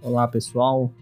Olá, pessoal.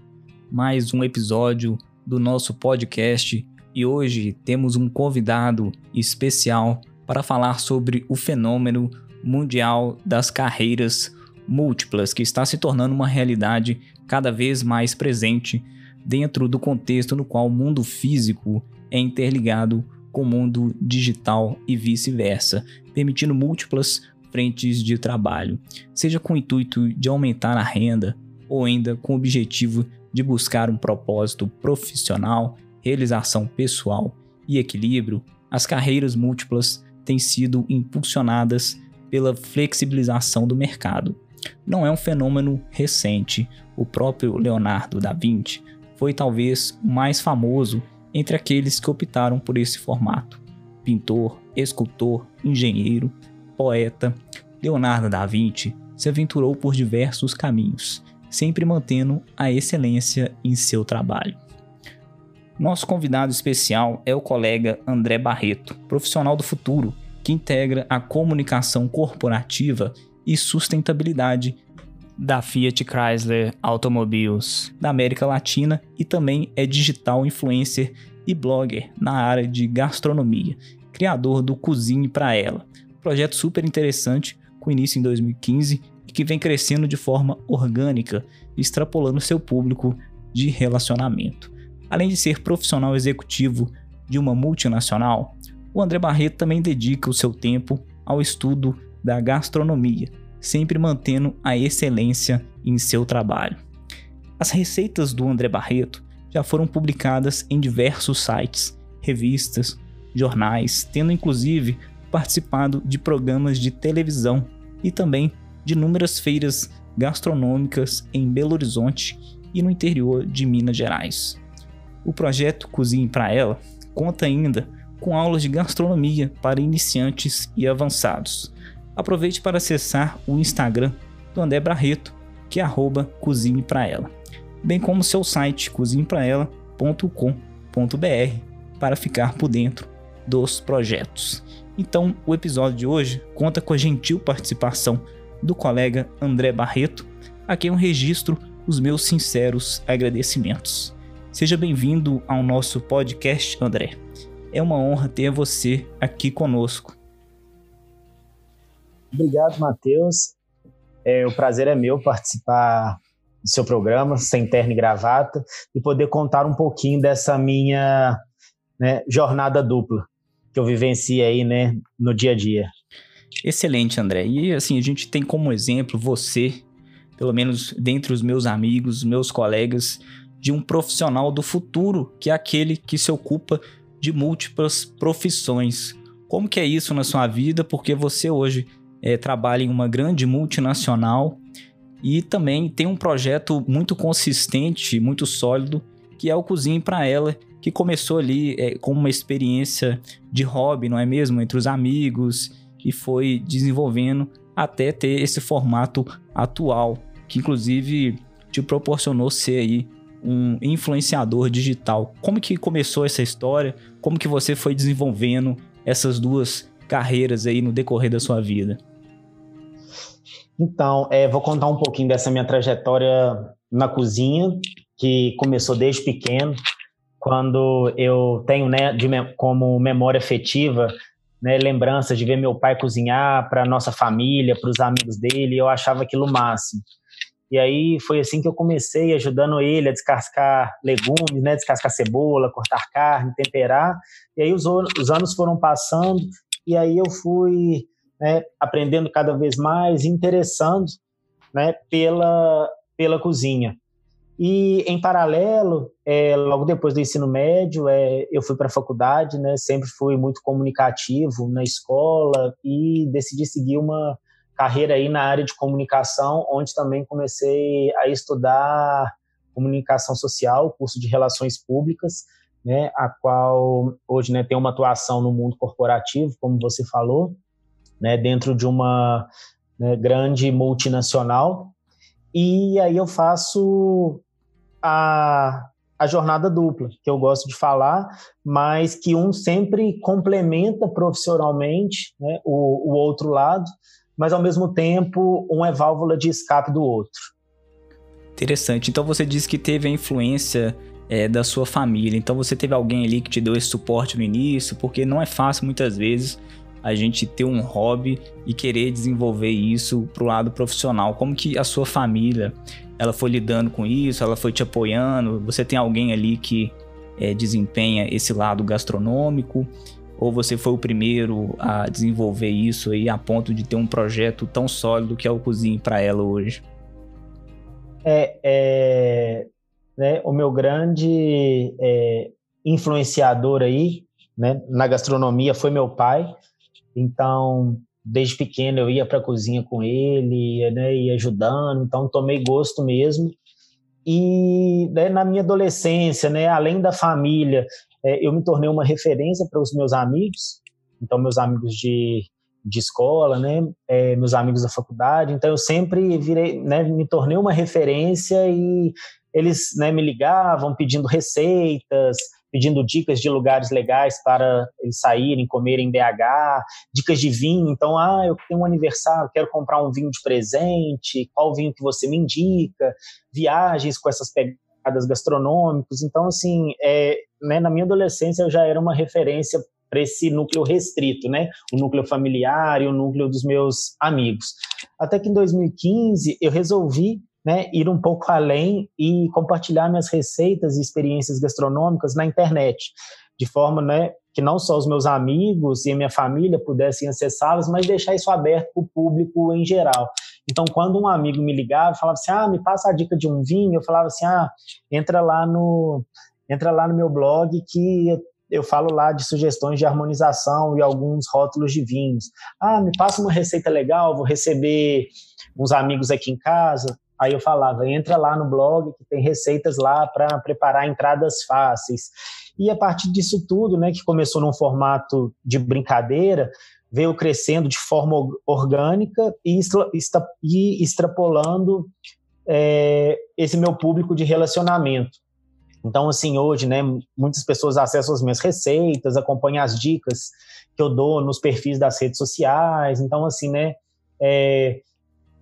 Mais um episódio do nosso podcast e hoje temos um convidado especial para falar sobre o fenômeno mundial das carreiras múltiplas que está se tornando uma realidade cada vez mais presente dentro do contexto no qual o mundo físico é interligado com o mundo digital e vice-versa, permitindo múltiplas frentes de trabalho, seja com o intuito de aumentar a renda ou ainda com o objetivo de buscar um propósito profissional, realização pessoal e equilíbrio, as carreiras múltiplas têm sido impulsionadas pela flexibilização do mercado. Não é um fenômeno recente. O próprio Leonardo da Vinci foi talvez o mais famoso entre aqueles que optaram por esse formato. Pintor, escultor, engenheiro, poeta, Leonardo da Vinci se aventurou por diversos caminhos, sempre mantendo a excelência em seu trabalho. Nosso convidado especial é o colega André Barreto, profissional do futuro, que integra a comunicação corporativa e sustentabilidade da Fiat Chrysler Automobiles da América Latina e também é digital influencer e blogger na área de gastronomia, criador do Cozinhe para Ela, projeto super interessante com início em 2015 e que vem crescendo de forma orgânica, extrapolando seu público de relacionamento. Além de ser profissional executivo de uma multinacional, o André Barreto também dedica o seu tempo ao estudo da gastronomia, sempre mantendo a excelência em seu trabalho. As receitas do André Barreto já foram publicadas em diversos sites, revistas, jornais, tendo inclusive participado de programas de televisão e também de inúmeras feiras gastronômicas em Belo Horizonte e no interior de Minas Gerais. O projeto Cozinhe para Ela conta ainda com aulas de gastronomia para iniciantes e avançados. Aproveite para acessar o Instagram do André Barreto, que é Cozinhe para Ela, bem como seu site cozinhepraela.com.br para ficar por dentro dos projetos. Então, o episódio de hoje conta com a gentil participação do colega André Barreto, a quem eu registro os meus sinceros agradecimentos. Seja bem-vindo ao nosso podcast, André. É uma honra ter você aqui conosco. Obrigado, Matheus. É, o prazer é meu participar do seu programa, sem terno e gravata, e poder contar um pouquinho dessa minha né, jornada dupla que eu vivencio aí, né, no dia a dia. Excelente, André. E assim, a gente tem como exemplo você, pelo menos dentre os meus amigos, meus colegas, de um profissional do futuro, que é aquele que se ocupa de múltiplas profissões. Como que é isso na sua vida? Porque você hoje é, trabalha em uma grande multinacional e também tem um projeto muito consistente, muito sólido, que é o Cozinhe para Ela, que começou ali é, como uma experiência de hobby, não é mesmo? Entre os amigos e foi desenvolvendo até ter esse formato atual, que inclusive te proporcionou ser aí um influenciador digital. Como que começou essa história? Como que você foi desenvolvendo essas duas carreiras aí no decorrer da sua vida? Então, é, vou contar um pouquinho dessa minha trajetória na cozinha, que começou desde pequeno quando eu tenho né, de, como memória afetiva né, lembranças de ver meu pai cozinhar para nossa família, para os amigos dele, eu achava aquilo máximo. E aí foi assim que eu comecei ajudando ele a descascar legumes, né, descascar cebola, cortar carne, temperar. E aí os, os anos foram passando e aí eu fui né, aprendendo cada vez mais, interessando né, pela, pela cozinha. E, em paralelo, é, logo depois do ensino médio, é, eu fui para a faculdade, né? Sempre fui muito comunicativo na escola e decidi seguir uma carreira aí na área de comunicação, onde também comecei a estudar comunicação social, curso de relações públicas, né? A qual hoje, né, tem uma atuação no mundo corporativo, como você falou, né? Dentro de uma né, grande multinacional. E aí eu faço a, a jornada dupla, que eu gosto de falar, mas que um sempre complementa profissionalmente né, o, o outro lado, mas ao mesmo tempo um é válvula de escape do outro. Interessante. Então você disse que teve a influência é, da sua família. Então você teve alguém ali que te deu esse suporte no início, porque não é fácil muitas vezes a gente ter um hobby e querer desenvolver isso para o lado profissional. Como que a sua família ela foi lidando com isso? Ela foi te apoiando? Você tem alguém ali que é, desempenha esse lado gastronômico? Ou você foi o primeiro a desenvolver isso aí a ponto de ter um projeto tão sólido que é o Cozinhe para ela hoje? É, é, né, o meu grande é, influenciador aí né, na gastronomia foi meu pai. Então, desde pequeno eu ia para a cozinha com ele, né, ia ajudando, então tomei gosto mesmo. E né, na minha adolescência, né, além da família, é, eu me tornei uma referência para os meus amigos, então meus amigos de, de escola, né, é, meus amigos da faculdade, então eu sempre virei, né, me tornei uma referência e eles né, me ligavam pedindo receitas, pedindo dicas de lugares legais para eles saírem, comerem BH, dicas de vinho. Então, ah, eu tenho um aniversário, quero comprar um vinho de presente, qual vinho que você me indica? Viagens com essas pegadas gastronômicas. Então, assim, é, né, na minha adolescência eu já era uma referência para esse núcleo restrito, né? O núcleo familiar e o núcleo dos meus amigos. Até que em 2015 eu resolvi né, ir um pouco além e compartilhar minhas receitas e experiências gastronômicas na internet, de forma né, que não só os meus amigos e minha família pudessem acessá-las, mas deixar isso aberto para o público em geral. Então, quando um amigo me ligava e falava assim, ah, me passa a dica de um vinho, eu falava assim, ah, entra lá no, entra lá no meu blog que eu falo lá de sugestões de harmonização e alguns rótulos de vinhos. Ah, me passa uma receita legal, vou receber uns amigos aqui em casa. Aí eu falava, entra lá no blog que tem receitas lá para preparar entradas fáceis. E a partir disso tudo, né, que começou num formato de brincadeira, veio crescendo de forma orgânica e, extra, e extrapolando é, esse meu público de relacionamento. Então, assim, hoje, né, muitas pessoas acessam as minhas receitas, acompanham as dicas que eu dou nos perfis das redes sociais. Então, assim, né, é,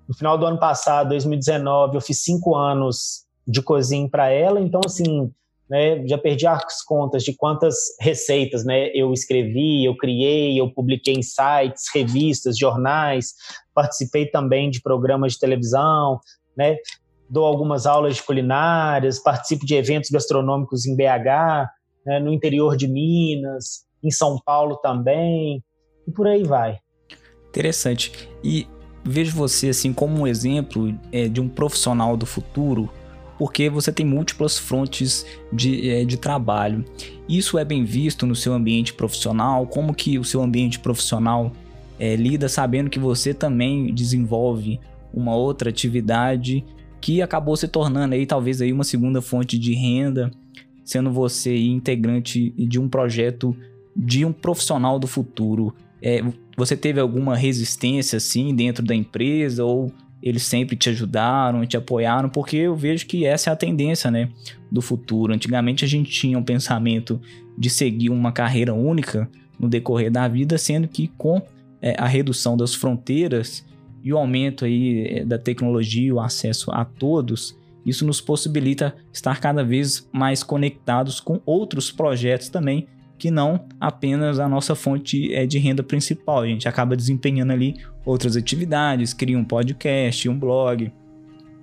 no final do ano passado, 2019, eu fiz cinco anos de cozinha para ela, então assim, né, já perdi as contas de quantas receitas, né, eu escrevi, eu criei, eu publiquei em sites, revistas, jornais, participei também de programas de televisão, né, dou algumas aulas de culinárias, participo de eventos gastronômicos em BH, né, no interior de Minas, em São Paulo também, e por aí vai. Interessante. E vejo você assim como um exemplo é, de um profissional do futuro, porque você tem múltiplas frontes de, é, de trabalho. Isso é bem visto no seu ambiente profissional? Como que o seu ambiente profissional é, lida sabendo que você também desenvolve uma outra atividade que acabou se tornando aí talvez aí uma segunda fonte de renda, sendo você integrante de um projeto de um profissional do futuro. É, você teve alguma resistência assim dentro da empresa ou eles sempre te ajudaram, te apoiaram? Porque eu vejo que essa é a tendência, né, do futuro. Antigamente a gente tinha um pensamento de seguir uma carreira única no decorrer da vida, sendo que com é, a redução das fronteiras e o aumento aí é, da tecnologia, o acesso a todos, isso nos possibilita estar cada vez mais conectados com outros projetos também que não apenas a nossa fonte é de renda principal. A gente acaba desempenhando ali outras atividades, cria um podcast, um blog,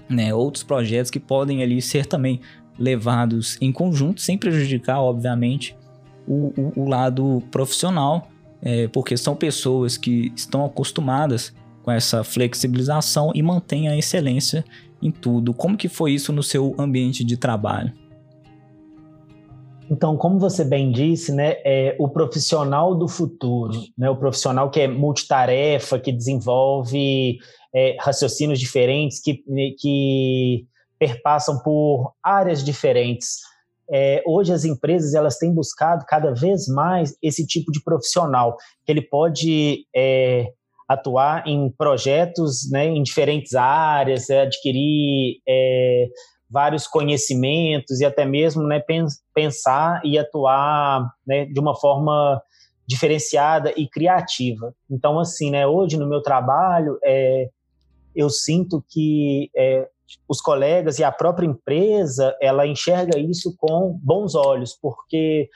né, outros projetos que podem ali ser também levados em conjunto, sem prejudicar, obviamente, o, o, o lado profissional, é, porque são pessoas que estão acostumadas com essa flexibilização e mantêm a excelência em tudo. Como que foi isso no seu ambiente de trabalho? Então, como você bem disse, né, é o profissional do futuro, né, o profissional que é multitarefa, que desenvolve é, raciocínios diferentes, que, que perpassam por áreas diferentes. É, hoje as empresas elas têm buscado cada vez mais esse tipo de profissional, que ele pode é, atuar em projetos né, em diferentes áreas, adquirir é, vários conhecimentos e até mesmo né, pensar e atuar né, de uma forma diferenciada e criativa. Então, assim, né, hoje no meu trabalho, é, eu sinto que é, os colegas e a própria empresa, ela enxerga isso com bons olhos, porque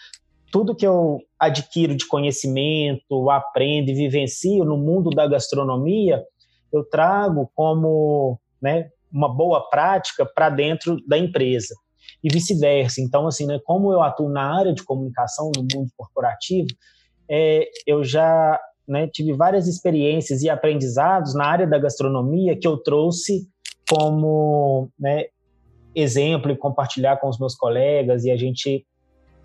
tudo que eu adquiro de conhecimento, aprendo e vivencio no mundo da gastronomia, eu trago como né, uma boa prática para dentro da empresa e vice-versa. Então, assim, né, como eu atuo na área de comunicação no mundo corporativo, é, eu já né, tive várias experiências e aprendizados na área da gastronomia que eu trouxe como né, exemplo e compartilhar com os meus colegas e a gente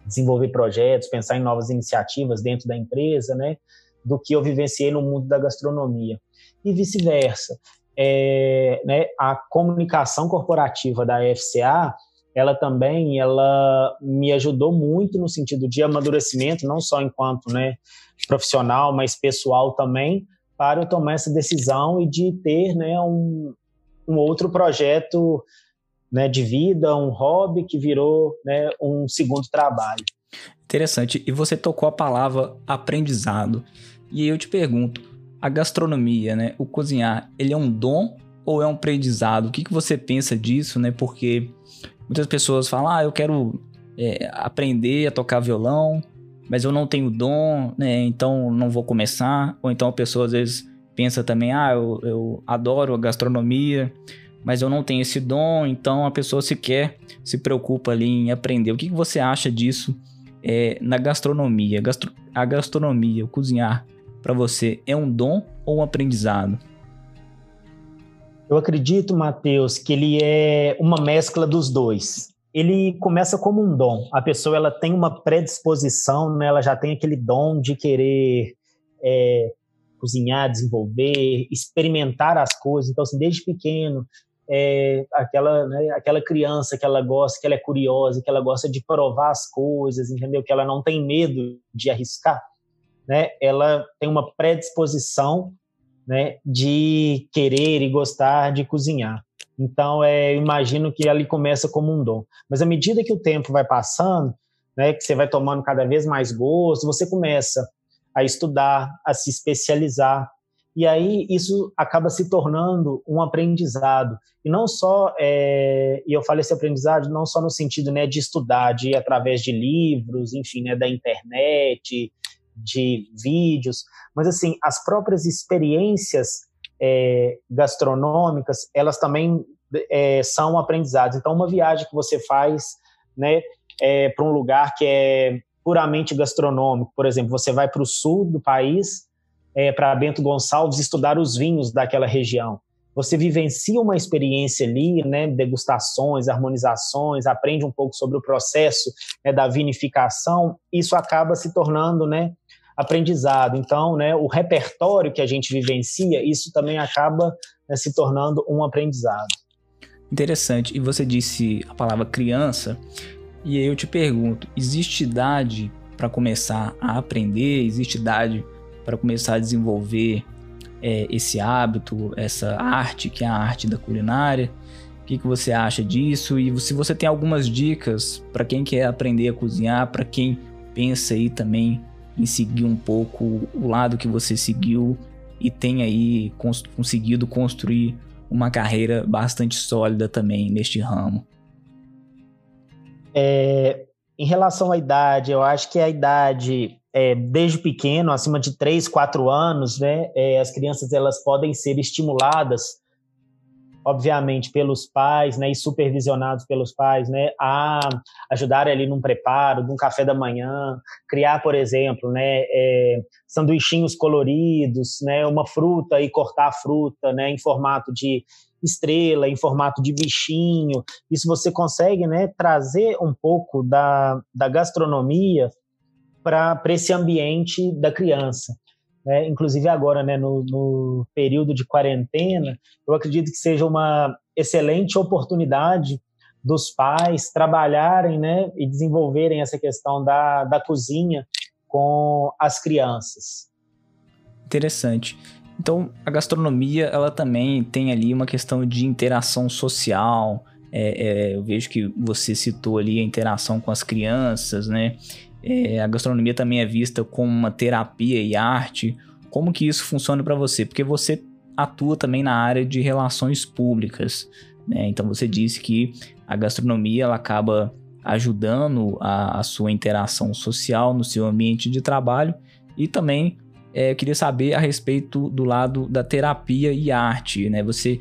desenvolver projetos, pensar em novas iniciativas dentro da empresa, né, do que eu vivenciei no mundo da gastronomia e vice-versa. É, né, a comunicação corporativa da FCA ela também ela me ajudou muito no sentido de amadurecimento, não só enquanto né, profissional, mas pessoal também, para eu tomar essa decisão e de ter né, um, um outro projeto né, de vida, um hobby que virou né, um segundo trabalho. Interessante. E você tocou a palavra aprendizado. E eu te pergunto, a gastronomia, né, o cozinhar, ele é um dom ou é um aprendizado? O que, que você pensa disso, né? Porque muitas pessoas falam, ah, eu quero é, aprender a tocar violão, mas eu não tenho dom, né? Então não vou começar. Ou então a pessoa às vezes pensa também, ah, eu, eu adoro a gastronomia, mas eu não tenho esse dom, então a pessoa sequer se preocupa ali em aprender. O que, que você acha disso é, na gastronomia? Gastro a gastronomia, o cozinhar, para você é um dom ou um aprendizado? Eu acredito, Mateus, que ele é uma mescla dos dois. Ele começa como um dom. A pessoa ela tem uma predisposição, né? ela já tem aquele dom de querer é, cozinhar, desenvolver, experimentar as coisas. Então, assim, desde pequeno, é, aquela, né, aquela criança que ela gosta, que ela é curiosa, que ela gosta de provar as coisas, entendeu? Que ela não tem medo de arriscar, né? Ela tem uma predisposição, né, de querer e gostar de cozinhar. Então, é, imagino que ali começa como um dom. Mas à medida que o tempo vai passando, né, que você vai tomando cada vez mais gosto, você começa a estudar, a se especializar, e aí isso acaba se tornando um aprendizado. E não só, é, e eu falo esse aprendizado não só no sentido né, de estudar, de ir através de livros, enfim, né, da internet, de vídeos, mas assim, as próprias experiências é, gastronômicas, elas também é, são aprendizados. Então, uma viagem que você faz né, é, para um lugar que é puramente gastronômico, por exemplo, você vai para o sul do país, é, para Bento Gonçalves, estudar os vinhos daquela região. Você vivencia uma experiência ali, né, degustações, harmonizações, aprende um pouco sobre o processo né, da vinificação. Isso acaba se tornando, né, aprendizado. Então, né, o repertório que a gente vivencia, isso também acaba né, se tornando um aprendizado. Interessante. E você disse a palavra criança, e aí eu te pergunto: existe idade para começar a aprender? Existe idade para começar a desenvolver é, esse hábito, essa arte, que é a arte da culinária? O que, que você acha disso? E se você tem algumas dicas para quem quer aprender a cozinhar, para quem pensa aí também em seguir um pouco o lado que você seguiu e tem aí cons conseguido construir uma carreira bastante sólida também neste ramo? É, em relação à idade, eu acho que a idade, é, desde pequeno, acima de 3, 4 anos, né, é, as crianças elas podem ser estimuladas obviamente pelos pais, né, e supervisionados pelos pais, né, a ajudar ali num preparo, num café da manhã, criar, por exemplo, né, é, sanduichinhos coloridos, né, uma fruta e cortar a fruta, né, em formato de estrela, em formato de bichinho. Isso você consegue, né, trazer um pouco da, da gastronomia para esse ambiente da criança né, inclusive agora, né, no, no, período de quarentena, eu acredito que seja uma excelente oportunidade dos pais trabalharem né, e desenvolverem essa questão da, da cozinha com as crianças. Interessante. Então, a gastronomia, ela também tem ali uma questão de interação social. É, é, eu vejo que você citou ali a interação com as crianças, né? É, a gastronomia também é vista como uma terapia e arte. Como que isso funciona para você? Porque você atua também na área de relações públicas. Né? Então você disse que a gastronomia ela acaba ajudando a, a sua interação social no seu ambiente de trabalho e também é, eu queria saber a respeito do lado da terapia e arte, né? Você,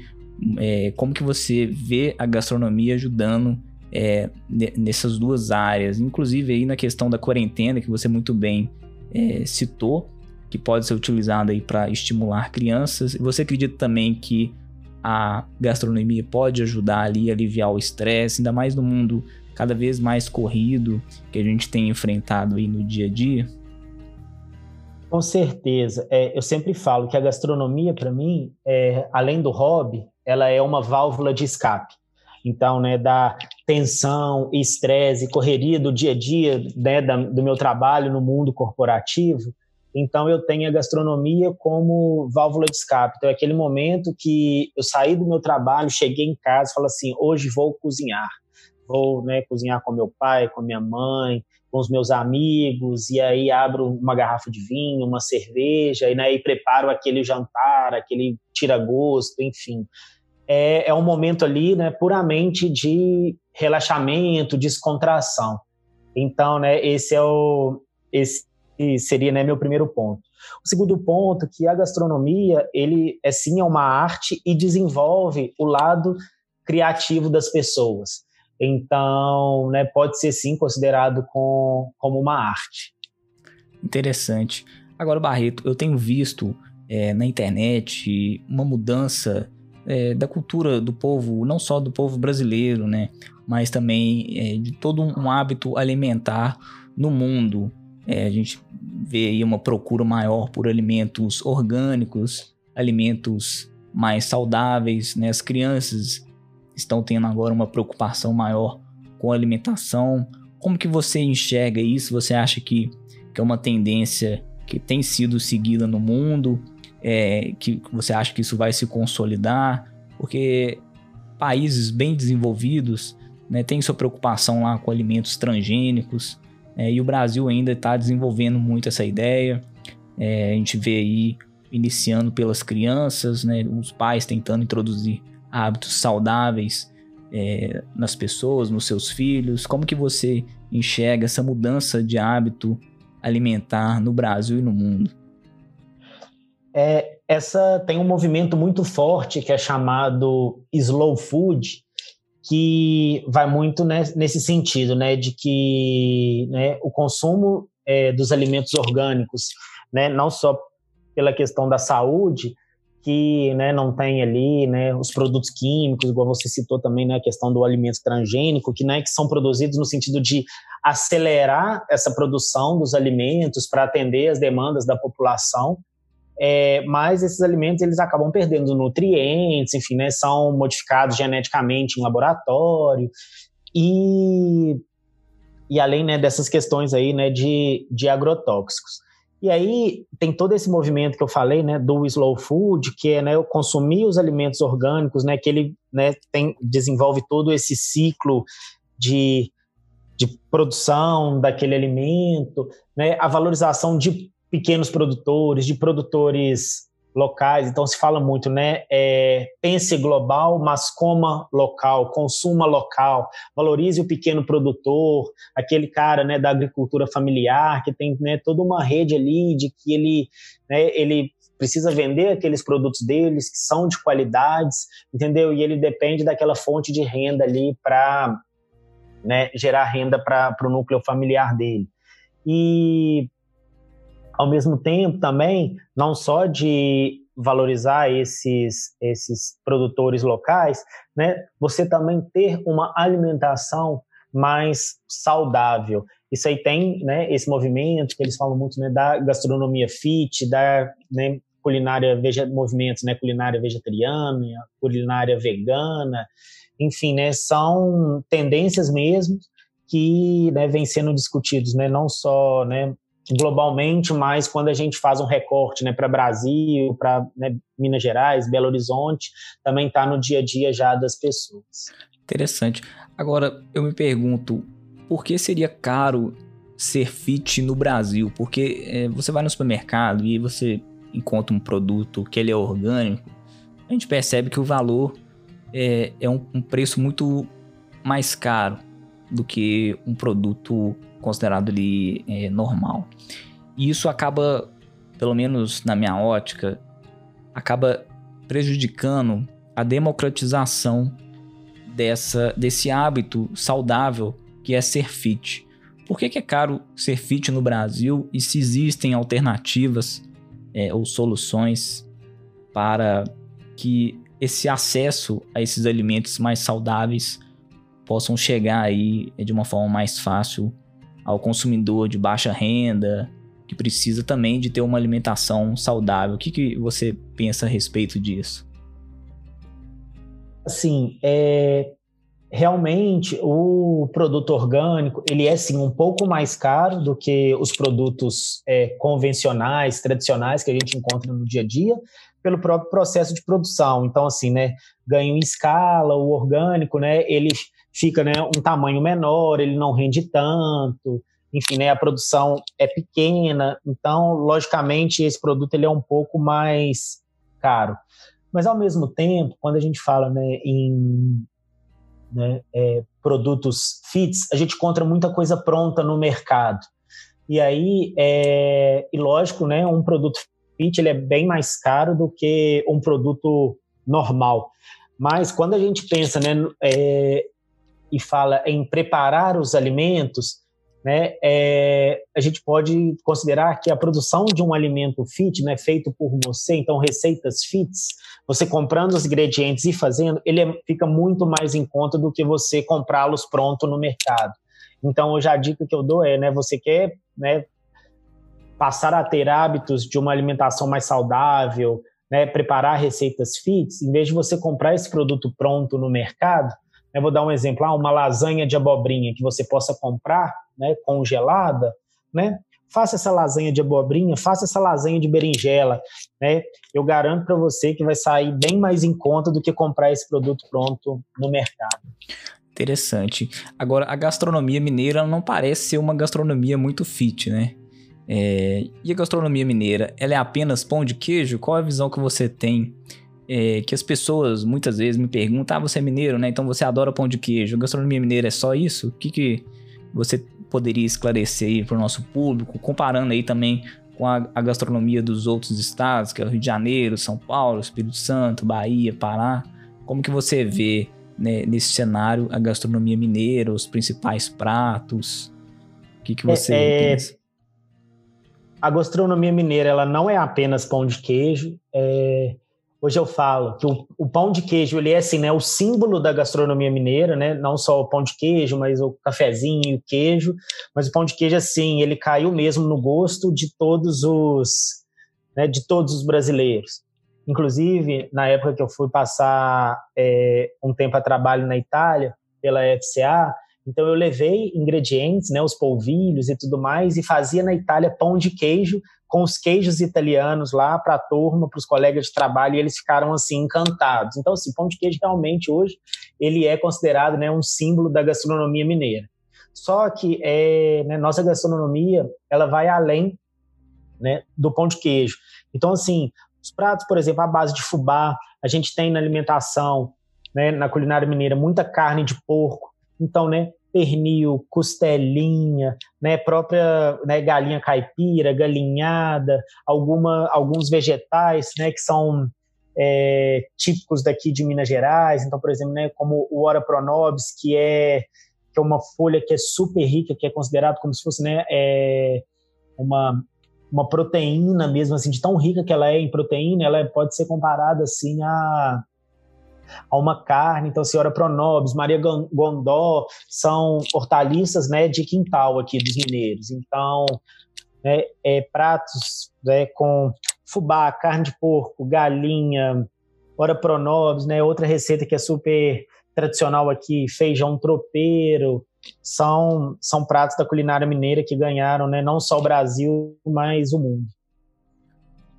é, como que você vê a gastronomia ajudando é, nessas duas áreas, inclusive aí na questão da quarentena que você muito bem é, citou, que pode ser utilizada aí para estimular crianças. Você acredita também que a gastronomia pode ajudar ali a aliviar o estresse, ainda mais no mundo cada vez mais corrido que a gente tem enfrentado aí no dia a dia? Com certeza. É, eu sempre falo que a gastronomia, para mim, é, além do hobby, ela é uma válvula de escape. Então, né, da tensão, estresse, correria do dia a dia, né, da, do meu trabalho no mundo corporativo, então eu tenho a gastronomia como válvula de escape. Então é aquele momento que eu saí do meu trabalho, cheguei em casa, e assim, hoje vou cozinhar. Vou né, cozinhar com meu pai, com minha mãe, com os meus amigos, e aí abro uma garrafa de vinho, uma cerveja, e né, aí preparo aquele jantar, aquele tira-gosto, enfim. É, é um momento ali né, puramente de relaxamento, descontração. Então, né, esse é o, esse seria né, meu primeiro ponto. O segundo ponto que a gastronomia ele é sim é uma arte e desenvolve o lado criativo das pessoas. Então, né, pode ser sim considerado com, como uma arte. Interessante. Agora, Barreto, eu tenho visto é, na internet uma mudança é, da cultura do povo, não só do povo brasileiro, né, mas também é, de todo um hábito alimentar no mundo. É, a gente vê aí uma procura maior por alimentos orgânicos, alimentos mais saudáveis, né? As crianças estão tendo agora uma preocupação maior com a alimentação. Como que você enxerga isso? Você acha que, que é uma tendência que tem sido seguida no mundo? É, que você acha que isso vai se consolidar? Porque países bem desenvolvidos né, têm sua preocupação lá com alimentos transgênicos, é, e o Brasil ainda está desenvolvendo muito essa ideia. É, a gente vê aí iniciando pelas crianças, né, os pais tentando introduzir hábitos saudáveis é, nas pessoas, nos seus filhos. Como que você enxerga essa mudança de hábito alimentar no Brasil e no mundo? É, essa tem um movimento muito forte que é chamado slow food, que vai muito nesse sentido, né, de que né, o consumo é, dos alimentos orgânicos, né, não só pela questão da saúde, que né, não tem ali né, os produtos químicos, igual você citou também, né, a questão do alimento transgênico, que, né, que são produzidos no sentido de acelerar essa produção dos alimentos para atender as demandas da população, é, mas esses alimentos eles acabam perdendo nutrientes, enfim, né, são modificados geneticamente em laboratório e, e além né, dessas questões aí né, de, de agrotóxicos. E aí tem todo esse movimento que eu falei, né, do slow food, que é né, eu consumir os alimentos orgânicos, né, que ele né, tem, desenvolve todo esse ciclo de, de produção daquele alimento, né, a valorização de pequenos produtores, de produtores locais. Então se fala muito, né? É, pense global, mas coma local, consuma local, valorize o pequeno produtor, aquele cara, né, da agricultura familiar que tem, né, toda uma rede ali de que ele, né, ele precisa vender aqueles produtos deles que são de qualidades, entendeu? E ele depende daquela fonte de renda ali para né, gerar renda para o núcleo familiar dele. E ao mesmo tempo também, não só de valorizar esses, esses produtores locais, né, você também ter uma alimentação mais saudável. Isso aí tem né, esse movimento que eles falam muito né, da gastronomia fit, da né, culinária movimentos, né, culinária vegetariana, culinária vegana, enfim, né, são tendências mesmo que né, vêm sendo discutidos, né, não só né, globalmente, mas quando a gente faz um recorte né, para Brasil, para né, Minas Gerais, Belo Horizonte, também está no dia a dia já das pessoas. Interessante. Agora, eu me pergunto, por que seria caro ser fit no Brasil? Porque é, você vai no supermercado e você encontra um produto que ele é orgânico, a gente percebe que o valor é, é um, um preço muito mais caro do que um produto considerado ali é, normal. E isso acaba, pelo menos na minha ótica, acaba prejudicando a democratização dessa, desse hábito saudável que é ser fit. Por que, que é caro ser fit no Brasil e se existem alternativas é, ou soluções para que esse acesso a esses alimentos mais saudáveis possam chegar aí de uma forma mais fácil ao consumidor de baixa renda, que precisa também de ter uma alimentação saudável. O que, que você pensa a respeito disso? Assim, é, realmente o produto orgânico ele é sim um pouco mais caro do que os produtos é, convencionais, tradicionais que a gente encontra no dia a dia, pelo próprio processo de produção. Então, assim, né, ganho em escala, o orgânico, né, ele fica né, um tamanho menor, ele não rende tanto, enfim, né, a produção é pequena, então, logicamente, esse produto ele é um pouco mais caro. Mas, ao mesmo tempo, quando a gente fala né, em né, é, produtos fits, a gente encontra muita coisa pronta no mercado. E aí, é, e lógico, né, um produto fit ele é bem mais caro do que um produto normal. Mas quando a gente pensa né, é, e fala em preparar os alimentos, né, é, a gente pode considerar que a produção de um alimento fit, né, feito por você, então receitas fits, você comprando os ingredientes e fazendo, ele é, fica muito mais em conta do que você comprá-los pronto no mercado. Então, hoje a dica que eu dou é, né, você quer né, passar a ter hábitos de uma alimentação mais saudável, né, preparar receitas fits, em vez de você comprar esse produto pronto no mercado, eu vou dar um exemplo, ah, uma lasanha de abobrinha que você possa comprar, né, congelada, né? Faça essa lasanha de abobrinha, faça essa lasanha de berinjela, né? Eu garanto para você que vai sair bem mais em conta do que comprar esse produto pronto no mercado. Interessante. Agora, a gastronomia mineira não parece ser uma gastronomia muito fit, né? É... E a gastronomia mineira, ela é apenas pão de queijo? Qual a visão que você tem é, que as pessoas muitas vezes me perguntam: ah, você é mineiro, né? Então você adora pão de queijo. A gastronomia mineira é só isso? O que, que você poderia esclarecer aí para o nosso público, comparando aí também com a, a, gastronomia dos outros estados, que é o Rio de Janeiro, São Paulo, Espírito Santo, Bahia, Pará? Como que você vê né, nesse cenário a gastronomia mineira, os principais pratos? O que, que você é, pensa? A gastronomia mineira ela não é apenas pão de queijo, é, Hoje eu falo que o, o, pão de queijo ele é assim, né, o símbolo da gastronomia mineira, né? Não só o pão de queijo, mas o cafezinho e o queijo. Mas o pão de queijo assim, ele caiu mesmo no gosto de todos os, né, de todos os brasileiros. Inclusive na época que eu fui passar é, um tempo a trabalho na Itália pela FCA, então eu levei ingredientes, né, os polvilhos e tudo mais, e fazia na Itália pão de queijo com os queijos italianos lá para a turma, para os colegas de trabalho, e eles ficaram assim encantados. Então, assim, pão de queijo realmente hoje ele é considerado né, um símbolo da gastronomia mineira. Só que é, né, nossa gastronomia ela vai além né, do pão de queijo. Então, assim, os pratos, por exemplo, à base de fubá, a gente tem na alimentação, né, na culinária mineira, muita carne de porco. Então, né, pernil, costelinha, né, própria né, galinha caipira, galinhada, alguma, alguns vegetais, né, que são é, típicos daqui de Minas Gerais. Então, por exemplo, né, como o Ora pronobis, que é, que é uma folha que é super rica, que é considerado como se fosse né, é, uma uma proteína mesmo assim de tão rica que ela é em proteína, ela pode ser comparada assim a a uma carne. Então, Senhora Pronobis, Maria Gondó são hortaliças né, de quintal aqui dos mineiros. Então, né, é, pratos né, com fubá, carne de porco, galinha, ora pronobis, né, outra receita que é super tradicional aqui, feijão tropeiro, são, são pratos da culinária mineira que ganharam né, não só o Brasil, mas o mundo.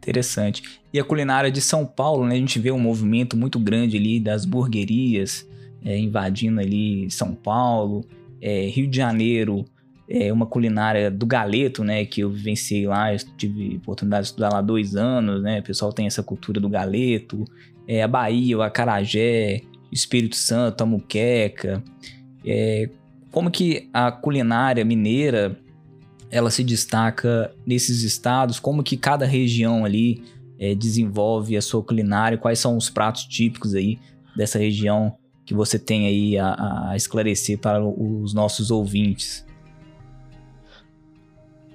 Interessante. E a culinária de São Paulo, né? A gente vê um movimento muito grande ali das burguerias é, invadindo ali São Paulo, é, Rio de Janeiro, é uma culinária do galeto, né? Que eu vivenciei lá, eu tive oportunidade de estudar lá dois anos, né? O pessoal tem essa cultura do galeto. É, a Bahia, o acarajé, Espírito Santo, a muqueca. É, como que a culinária mineira ela se destaca nesses estados? Como que cada região ali é, desenvolve a sua culinária? Quais são os pratos típicos aí dessa região que você tem aí a, a esclarecer para os nossos ouvintes?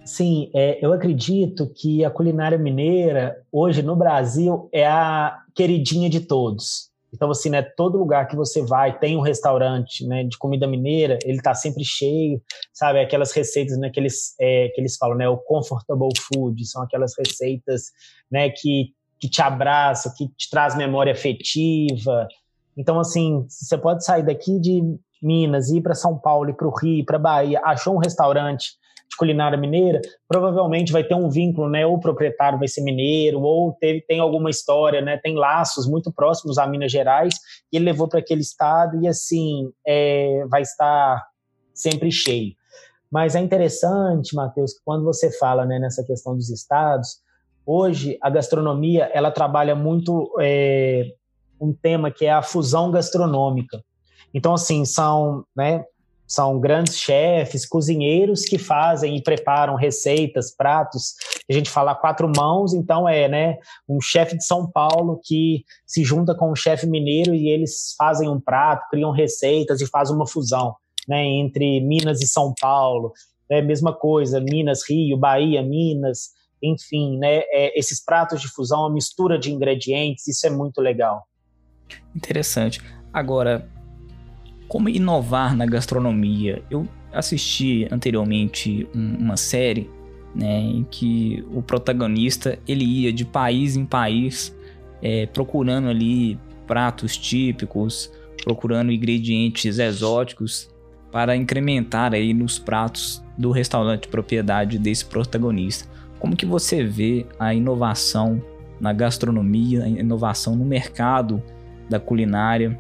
Sim, é, eu acredito que a culinária mineira, hoje no Brasil, é a queridinha de todos. Então, assim, né, todo lugar que você vai tem um restaurante né, de comida mineira, ele está sempre cheio, sabe? Aquelas receitas né, que, eles, é, que eles falam, né? O comfortable food, são aquelas receitas né, que, que te abraçam, que te traz memória afetiva. Então, assim, você pode sair daqui de Minas, ir para São Paulo, ir para o Rio, para Bahia, achou um restaurante de culinária mineira, provavelmente vai ter um vínculo, né? Ou o proprietário vai ser mineiro, ou teve, tem alguma história, né? Tem laços muito próximos a Minas Gerais, e ele levou para aquele estado e assim é, vai estar sempre cheio. Mas é interessante, Matheus, que quando você fala né, nessa questão dos estados, hoje a gastronomia ela trabalha muito é, um tema que é a fusão gastronômica. Então, assim, são né, são grandes chefes, cozinheiros que fazem e preparam receitas, pratos. A gente fala quatro mãos, então é, né, um chefe de São Paulo que se junta com um chefe mineiro e eles fazem um prato, criam receitas e fazem uma fusão, né, entre Minas e São Paulo. É a mesma coisa, Minas, Rio, Bahia, Minas, enfim, né, é, esses pratos de fusão, uma mistura de ingredientes, isso é muito legal. Interessante. Agora, como inovar na gastronomia? Eu assisti anteriormente uma série né, em que o protagonista ele ia de país em país é, procurando ali pratos típicos, procurando ingredientes exóticos para incrementar aí nos pratos do restaurante propriedade desse protagonista. Como que você vê a inovação na gastronomia, a inovação no mercado da culinária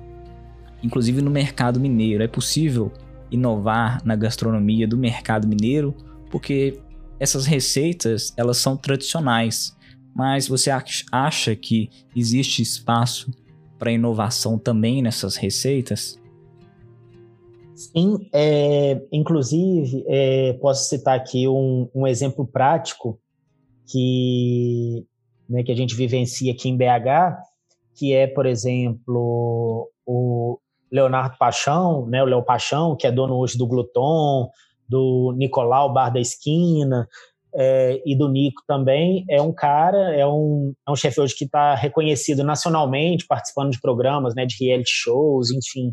inclusive no mercado mineiro. É possível inovar na gastronomia do mercado mineiro, porque essas receitas elas são tradicionais, mas você acha que existe espaço para inovação também nessas receitas? Sim, é, inclusive é, posso citar aqui um, um exemplo prático que, né, que a gente vivencia aqui em BH, que é, por exemplo, o, Leonardo Paixão, né, o Léo Paixão, que é dono hoje do Gluton, do Nicolau Bar da Esquina, é, e do Nico também, é um cara, é um, é um chefe hoje que está reconhecido nacionalmente, participando de programas, né, de reality shows, enfim.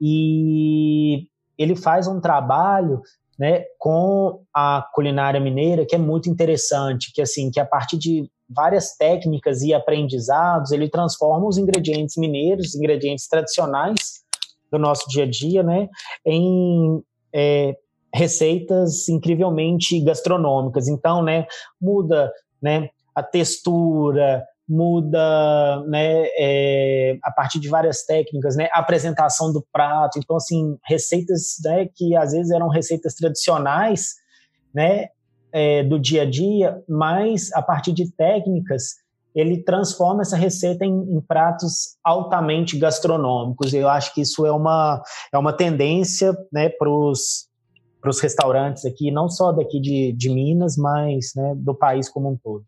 E ele faz um trabalho né, com a culinária mineira que é muito interessante, que assim, que a partir de várias técnicas e aprendizados, ele transforma os ingredientes mineiros, ingredientes tradicionais do nosso dia a dia, né, em é, receitas incrivelmente gastronômicas. Então, né, muda, né, a textura, muda, né, é, a partir de várias técnicas, né, a apresentação do prato. Então, assim, receitas, né, que às vezes eram receitas tradicionais, né, é, do dia a dia, mas a partir de técnicas ele transforma essa receita em, em, pratos altamente gastronômicos. Eu acho que isso é uma, é uma tendência né, para os restaurantes aqui, não só daqui de, de Minas, mas né, do país como um todo.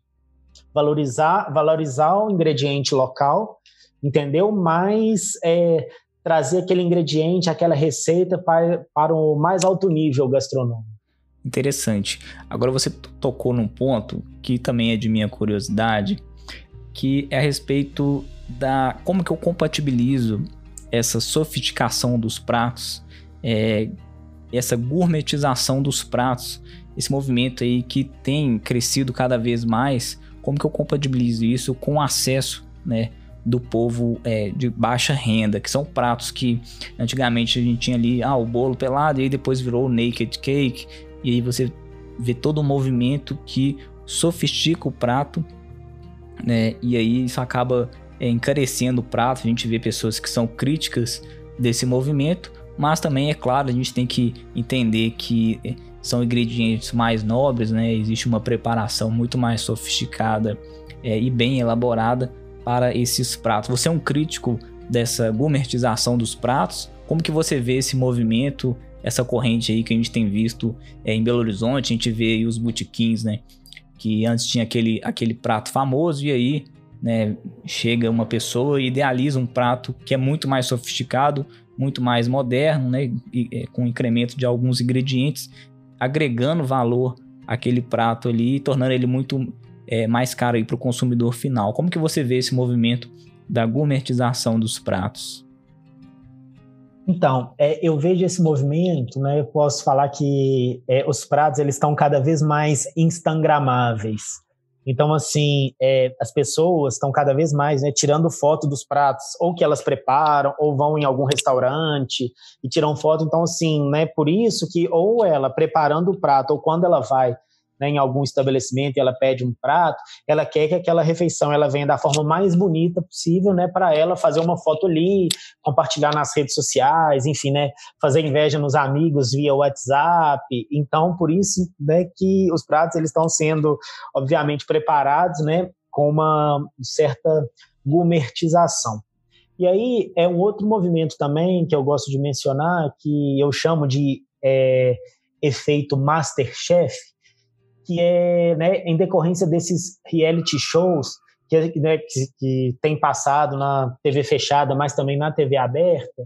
Valorizar, valorizar o ingrediente local, entendeu? Mas é, trazer aquele ingrediente, aquela receita para, para o mais alto nível gastronômico. Interessante. Agora você tocou num ponto que também é de minha curiosidade, que é a respeito da como que eu compatibilizo essa sofisticação dos pratos, é, essa gourmetização dos pratos, esse movimento aí que tem crescido cada vez mais, como que eu compatibilizo isso com o acesso, né, do povo é, de baixa renda, que são pratos que antigamente a gente tinha ali, ah, o bolo pelado, e aí depois virou o naked cake, e aí você vê todo o movimento que sofistica o prato, né? E aí isso acaba é, encarecendo o prato. A gente vê pessoas que são críticas desse movimento, mas também é claro a gente tem que entender que é, são ingredientes mais nobres, né? Existe uma preparação muito mais sofisticada é, e bem elaborada para esses pratos. Você é um crítico dessa gourmetização dos pratos. Como que você vê esse movimento, essa corrente aí que a gente tem visto é, em Belo Horizonte? A gente vê aí os botequins, né? Que antes tinha aquele, aquele prato famoso e aí né, chega uma pessoa e idealiza um prato que é muito mais sofisticado, muito mais moderno, né, e, é, com incremento de alguns ingredientes, agregando valor àquele prato ali, tornando ele muito é, mais caro para o consumidor final. Como que você vê esse movimento da gourmetização dos pratos? Então, é, eu vejo esse movimento, né? Eu posso falar que é, os pratos eles estão cada vez mais instagramáveis. Então, assim, é, as pessoas estão cada vez mais né, tirando foto dos pratos, ou que elas preparam, ou vão em algum restaurante e tiram foto. Então, assim, né, por isso que ou ela preparando o prato, ou quando ela vai né, em algum estabelecimento e ela pede um prato, ela quer que aquela refeição ela venha da forma mais bonita possível, né, para ela fazer uma foto ali, compartilhar nas redes sociais, enfim, né, fazer inveja nos amigos via WhatsApp. Então, por isso, né, que os pratos eles estão sendo, obviamente, preparados, né, com uma certa gourmetização. E aí é um outro movimento também que eu gosto de mencionar, que eu chamo de é, efeito Masterchef, que é né, em decorrência desses reality shows que, né, que, que, tem passado na TV fechada, mas também na TV aberta,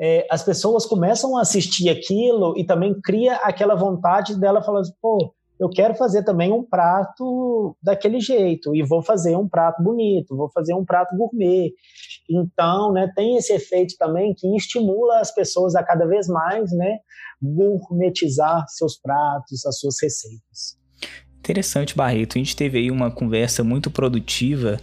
é, as pessoas começam a assistir aquilo e também cria aquela vontade dela falar assim, pô, eu quero fazer também um prato daquele jeito e vou fazer um prato bonito, vou fazer um prato gourmet. Então, né, tem esse efeito também que estimula as pessoas a cada vez mais, né, gourmetizar seus pratos, as suas receitas. Interessante, Barreto. A gente teve aí uma conversa muito produtiva.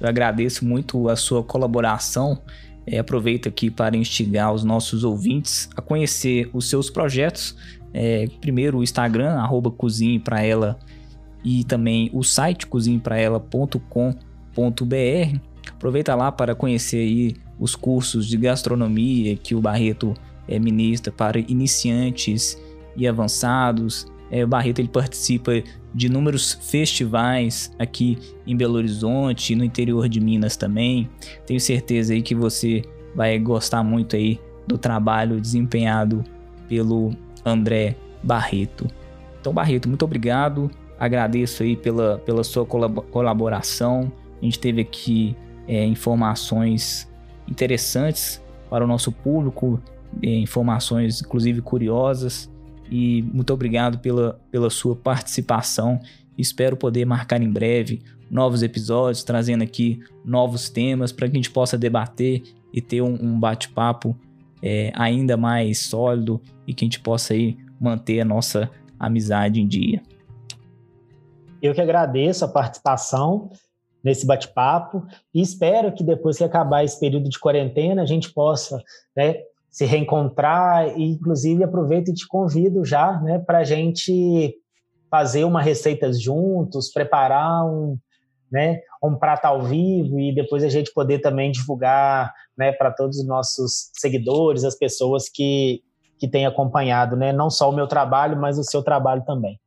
Eu agradeço muito a sua colaboração. É, aproveito aqui para instigar os nossos ouvintes a conhecer os seus projetos. É, primeiro o Instagram, arroba cozinhe para ela e também o site cozinhepraela.com.br. Aproveita lá para conhecer aí os cursos de gastronomia que o Barreto é, ministra para iniciantes e avançados. É, o Barreto ele participa de inúmeros festivais aqui em Belo Horizonte no interior de Minas também. Tenho certeza aí que você vai gostar muito aí do trabalho desempenhado pelo André Barreto. Então, Barreto, muito obrigado. Agradeço aí pela, pela sua colaboração. A gente teve aqui é, informações interessantes para o nosso público, é, informações inclusive curiosas e muito obrigado pela, pela sua participação. Espero poder marcar em breve novos episódios, trazendo aqui novos temas para que a gente possa debater e ter um, um bate-papo é, ainda mais sólido e que a gente possa aí manter a nossa amizade em dia. Eu que agradeço a participação nesse bate-papo e espero que depois que acabar esse período de quarentena a gente possa né, se reencontrar e inclusive aproveito e te convido já, né, para a gente fazer uma receita juntos, preparar um, né, um prato ao vivo e depois a gente poder também divulgar, né, para todos os nossos seguidores, as pessoas que que têm acompanhado, né, não só o meu trabalho, mas o seu trabalho também.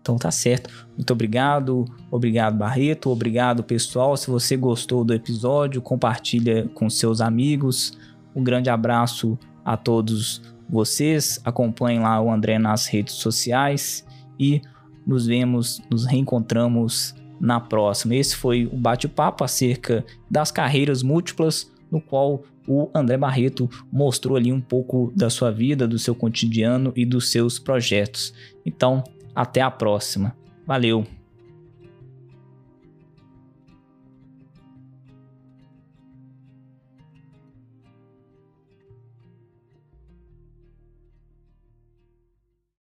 Então tá certo. Muito obrigado. Obrigado, Barreto. Obrigado, pessoal. Se você gostou do episódio, compartilha com seus amigos. Um grande abraço a todos vocês. Acompanhem lá o André nas redes sociais e nos vemos, nos reencontramos na próxima. Esse foi o bate-papo acerca das carreiras múltiplas, no qual o André Barreto mostrou ali um pouco da sua vida, do seu cotidiano e dos seus projetos. Então, até a próxima. Valeu!